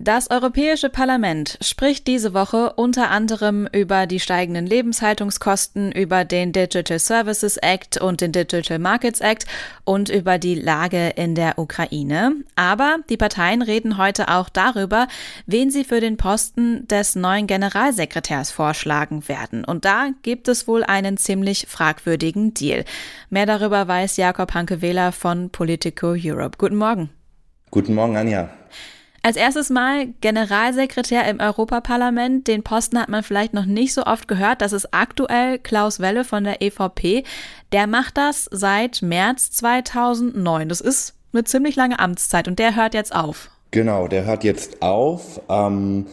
Das Europäische Parlament spricht diese Woche unter anderem über die steigenden Lebenshaltungskosten, über den Digital Services Act und den Digital Markets Act und über die Lage in der Ukraine. Aber die Parteien reden heute auch darüber, wen sie für den Posten des neuen Generalsekretärs vorschlagen werden. Und da gibt es wohl einen ziemlich fragwürdigen Deal. Mehr darüber weiß Jakob Hanke-Wähler von Politico Europe. Guten Morgen. Guten Morgen, Anja. Als erstes Mal Generalsekretär im Europaparlament. Den Posten hat man vielleicht noch nicht so oft gehört. Das ist aktuell Klaus Welle von der EVP. Der macht das seit März 2009. Das ist eine ziemlich lange Amtszeit und der hört jetzt auf. Genau, der hört jetzt auf. Ähm,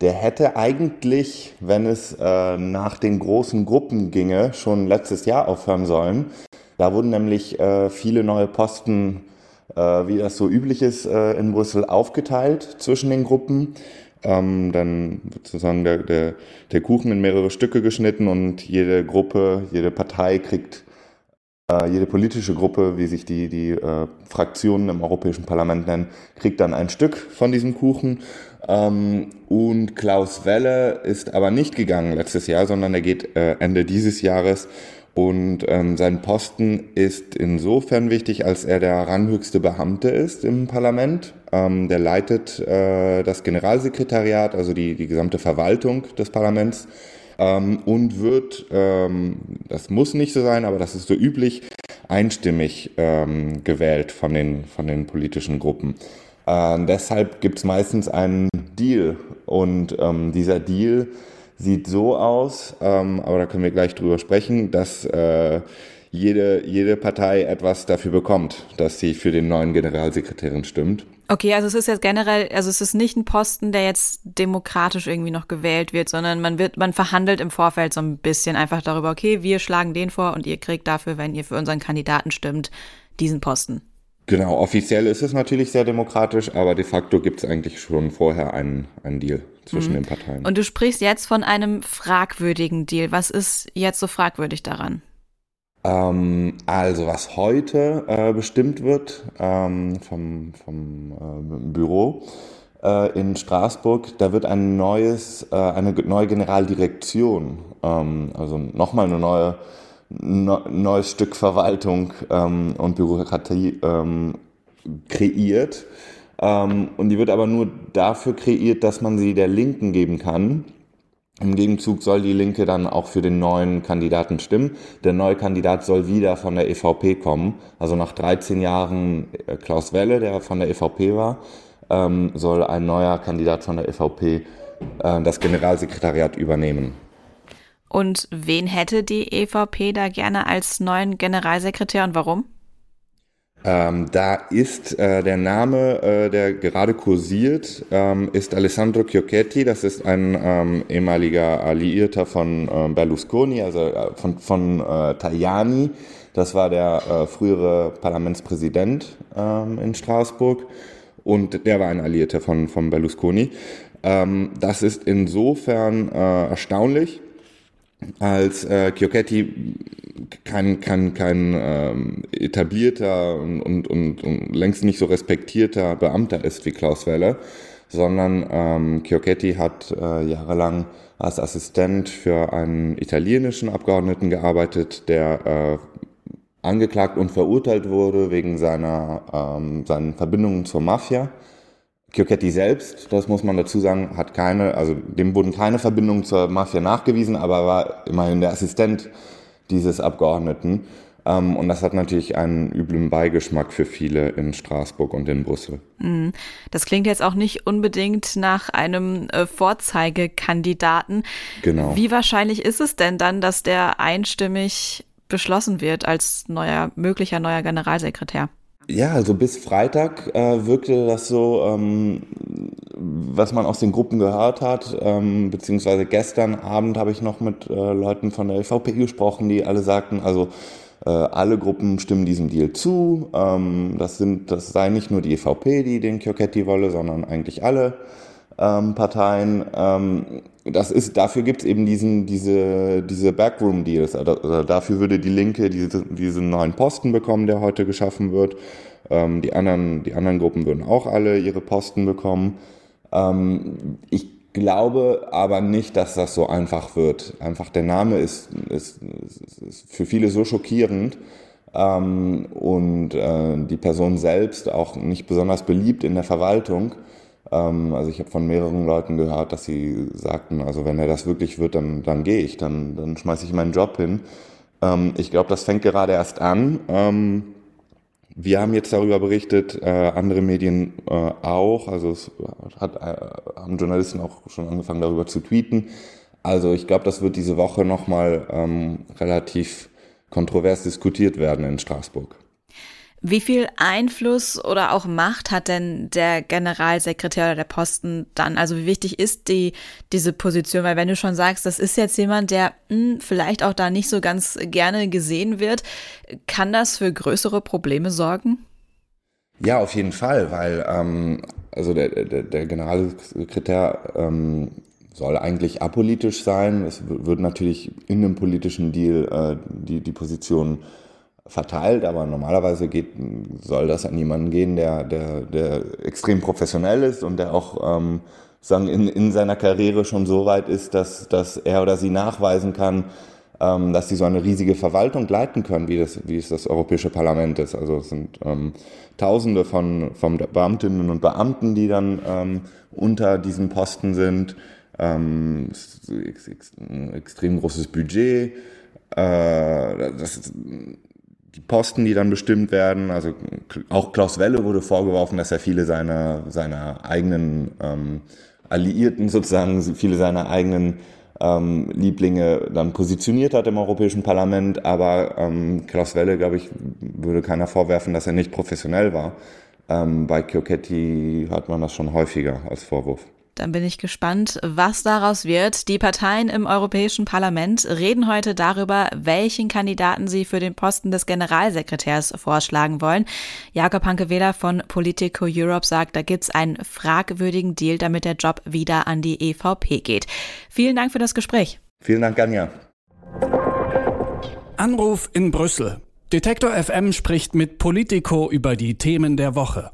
der hätte eigentlich, wenn es äh, nach den großen Gruppen ginge, schon letztes Jahr aufhören sollen. Da wurden nämlich äh, viele neue Posten wie das so üblich ist äh, in Brüssel, aufgeteilt zwischen den Gruppen. Ähm, dann wird sozusagen der, der, der Kuchen in mehrere Stücke geschnitten und jede Gruppe, jede Partei kriegt, äh, jede politische Gruppe, wie sich die, die äh, Fraktionen im Europäischen Parlament nennen, kriegt dann ein Stück von diesem Kuchen. Ähm, und Klaus Welle ist aber nicht gegangen letztes Jahr, sondern er geht äh, Ende dieses Jahres und ähm, sein Posten ist insofern wichtig, als er der ranghöchste Beamte ist im Parlament. Ähm, der leitet äh, das Generalsekretariat, also die, die gesamte Verwaltung des Parlaments. Ähm, und wird, ähm, das muss nicht so sein, aber das ist so üblich, einstimmig ähm, gewählt von den, von den politischen Gruppen. Äh, deshalb gibt es meistens einen Deal. Und ähm, dieser Deal sieht so aus, ähm, aber da können wir gleich drüber sprechen, dass äh, jede, jede Partei etwas dafür bekommt, dass sie für den neuen Generalsekretärin stimmt. Okay, also es ist jetzt generell, also es ist nicht ein Posten, der jetzt demokratisch irgendwie noch gewählt wird, sondern man wird, man verhandelt im Vorfeld so ein bisschen einfach darüber, okay, wir schlagen den vor und ihr kriegt dafür, wenn ihr für unseren Kandidaten stimmt, diesen Posten. Genau, offiziell ist es natürlich sehr demokratisch, aber de facto gibt es eigentlich schon vorher einen, einen Deal zwischen mhm. den Parteien. Und du sprichst jetzt von einem fragwürdigen Deal. Was ist jetzt so fragwürdig daran? Ähm, also was heute äh, bestimmt wird ähm, vom, vom äh, Büro äh, in Straßburg, da wird ein neues, äh, eine neue Generaldirektion, ähm, also nochmal eine neue neues Stück Verwaltung ähm, und Bürokratie ähm, kreiert. Ähm, und die wird aber nur dafür kreiert, dass man sie der Linken geben kann. Im Gegenzug soll die Linke dann auch für den neuen Kandidaten stimmen. Der neue Kandidat soll wieder von der EVP kommen. Also nach 13 Jahren äh, Klaus Welle, der von der EVP war, ähm, soll ein neuer Kandidat von der EVP äh, das Generalsekretariat übernehmen. Und wen hätte die EVP da gerne als neuen Generalsekretär und warum? Ähm, da ist äh, der Name, äh, der gerade kursiert, ähm, ist Alessandro Chiocchetti. Das ist ein ähm, ehemaliger Alliierter von äh, Berlusconi, also äh, von, von äh, Tajani. Das war der äh, frühere Parlamentspräsident ähm, in Straßburg und der war ein Alliierter von, von Berlusconi. Ähm, das ist insofern erstaunlich, als äh, Chiocchetti kein, kein, kein ähm, etablierter und, und, und, und längst nicht so respektierter Beamter ist wie Klaus Welle, sondern ähm, Chiocchetti hat äh, jahrelang als Assistent für einen italienischen Abgeordneten gearbeitet, der äh, angeklagt und verurteilt wurde wegen seiner ähm, seinen Verbindungen zur Mafia Chiocchetti selbst, das muss man dazu sagen, hat keine, also dem wurden keine Verbindungen zur Mafia nachgewiesen, aber war immerhin der Assistent dieses Abgeordneten. Ähm, und das hat natürlich einen üblen Beigeschmack für viele in Straßburg und in Brüssel. Mhm. Das klingt jetzt auch nicht unbedingt nach einem äh, Vorzeigekandidaten. Genau. Wie wahrscheinlich ist es denn dann, dass der einstimmig beschlossen wird als neuer, möglicher neuer Generalsekretär? Ja, also bis Freitag äh, wirkte das so, ähm, was man aus den Gruppen gehört hat, ähm, beziehungsweise gestern Abend habe ich noch mit äh, Leuten von der LVP gesprochen, die alle sagten, also äh, alle Gruppen stimmen diesem Deal zu. Ähm, das sind, das sei nicht nur die EVP, die den Chiocchetti wolle, sondern eigentlich alle. Ähm, Parteien. Ähm, das ist, dafür gibt es eben diesen, diese, diese Backroom-Deals. Also, also dafür würde die Linke diese, diesen neuen Posten bekommen, der heute geschaffen wird. Ähm, die, anderen, die anderen Gruppen würden auch alle ihre Posten bekommen. Ähm, ich glaube aber nicht, dass das so einfach wird. Einfach der Name ist, ist, ist für viele so schockierend ähm, und äh, die Person selbst auch nicht besonders beliebt in der Verwaltung. Ähm, also ich habe von mehreren Leuten gehört, dass sie sagten, also wenn er das wirklich wird, dann, dann gehe ich, dann, dann schmeiße ich meinen Job hin. Ähm, ich glaube, das fängt gerade erst an. Ähm, wir haben jetzt darüber berichtet, äh, andere Medien äh, auch. Also es hat, äh, haben Journalisten auch schon angefangen darüber zu tweeten. Also ich glaube, das wird diese Woche nochmal ähm, relativ kontrovers diskutiert werden in Straßburg. Wie viel Einfluss oder auch Macht hat denn der Generalsekretär oder der Posten dann? Also wie wichtig ist die, diese Position? Weil wenn du schon sagst, das ist jetzt jemand, der mh, hm, vielleicht auch da nicht so ganz gerne gesehen wird, kann das für größere Probleme sorgen? Ja, auf jeden Fall, weil ähm, also der, der, der Generalsekretär ähm, soll eigentlich apolitisch sein. Es wird natürlich in einem politischen Deal äh, die, die Position verteilt, aber normalerweise geht, soll das an jemanden gehen, der, der, der extrem professionell ist und der auch ähm, sagen, in, in seiner Karriere schon so weit ist, dass, dass er oder sie nachweisen kann, ähm, dass sie so eine riesige Verwaltung leiten können, wie, das, wie es das Europäische Parlament ist. Also es sind ähm, Tausende von, von Beamtinnen und Beamten, die dann ähm, unter diesem Posten sind. Ähm, ein extrem großes Budget. Äh, das ist, die Posten, die dann bestimmt werden. Also auch Klaus Welle wurde vorgeworfen, dass er viele seiner, seiner eigenen ähm, Alliierten sozusagen, viele seiner eigenen ähm, Lieblinge dann positioniert hat im Europäischen Parlament. Aber ähm, Klaus Welle, glaube ich, würde keiner vorwerfen, dass er nicht professionell war. Ähm, bei Chiocchetti hat man das schon häufiger als Vorwurf. Dann bin ich gespannt, was daraus wird. Die Parteien im Europäischen Parlament reden heute darüber, welchen Kandidaten sie für den Posten des Generalsekretärs vorschlagen wollen. Jakob Hanke-Wähler von Politico Europe sagt, da gibt es einen fragwürdigen Deal, damit der Job wieder an die EVP geht. Vielen Dank für das Gespräch. Vielen Dank, Anja. Anruf in Brüssel. Detektor FM spricht mit Politico über die Themen der Woche.